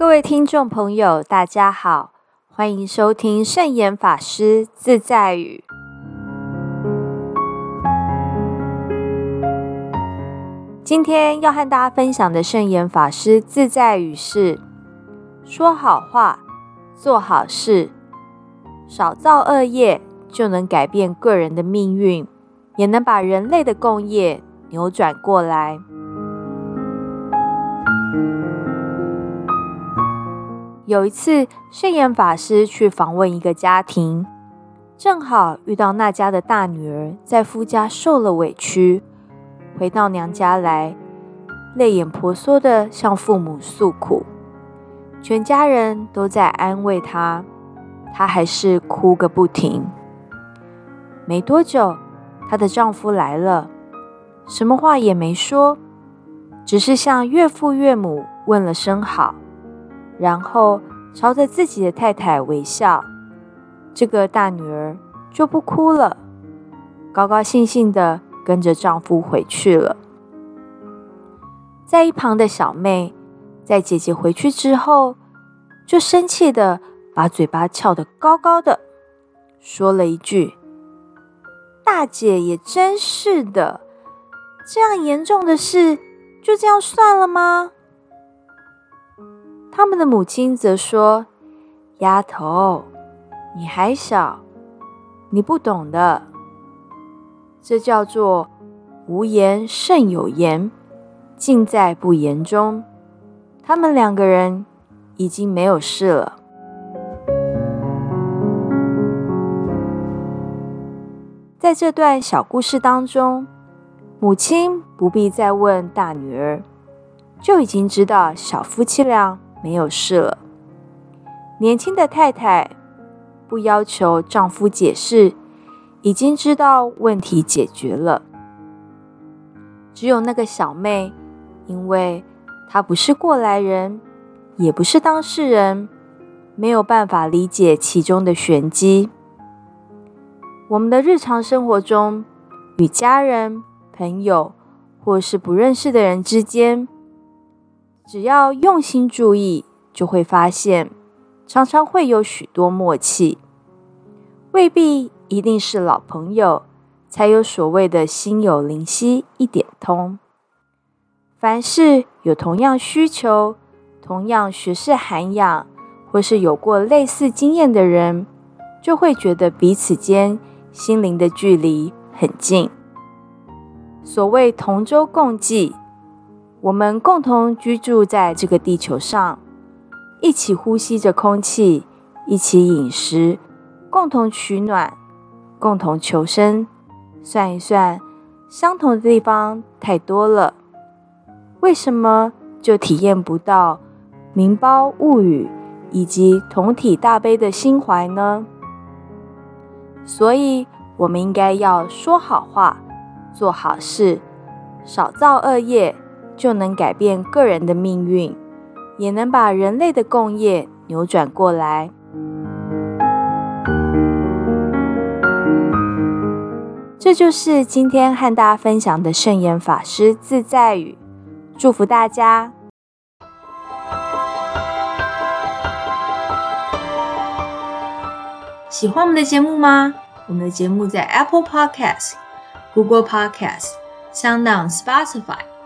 各位听众朋友，大家好，欢迎收听圣严法师自在语。今天要和大家分享的圣严法师自在语是：说好话，做好事，少造恶业，就能改变个人的命运，也能把人类的共业扭转过来。有一次，圣严法师去访问一个家庭，正好遇到那家的大女儿在夫家受了委屈，回到娘家来，泪眼婆娑的向父母诉苦，全家人都在安慰她，她还是哭个不停。没多久，她的丈夫来了，什么话也没说，只是向岳父岳母问了声好。然后朝着自己的太太微笑，这个大女儿就不哭了，高高兴兴的跟着丈夫回去了。在一旁的小妹，在姐姐回去之后，就生气的把嘴巴翘得高高的，说了一句：“大姐也真是的，这样严重的事，就这样算了吗？”他们的母亲则说：“丫头，你还小，你不懂的。这叫做无言胜有言，尽在不言中。他们两个人已经没有事了。”在这段小故事当中，母亲不必再问大女儿，就已经知道小夫妻俩。没有事了。年轻的太太不要求丈夫解释，已经知道问题解决了。只有那个小妹，因为她不是过来人，也不是当事人，没有办法理解其中的玄机。我们的日常生活中，与家人、朋友或是不认识的人之间。只要用心注意，就会发现，常常会有许多默契。未必一定是老朋友，才有所谓的心有灵犀一点通。凡是有同样需求、同样学识涵养，或是有过类似经验的人，就会觉得彼此间心灵的距离很近。所谓同舟共济。我们共同居住在这个地球上，一起呼吸着空气，一起饮食，共同取暖，共同求生。算一算，相同的地方太多了，为什么就体验不到“名包物语”以及同体大悲的心怀呢？所以，我们应该要说好话，做好事，少造恶业。就能改变个人的命运，也能把人类的共业扭转过来。这就是今天和大家分享的圣严法师自在语，祝福大家。喜欢我们的节目吗？我们的节目在 Apple Podcast、Google Podcast、SoundOn、Spotify。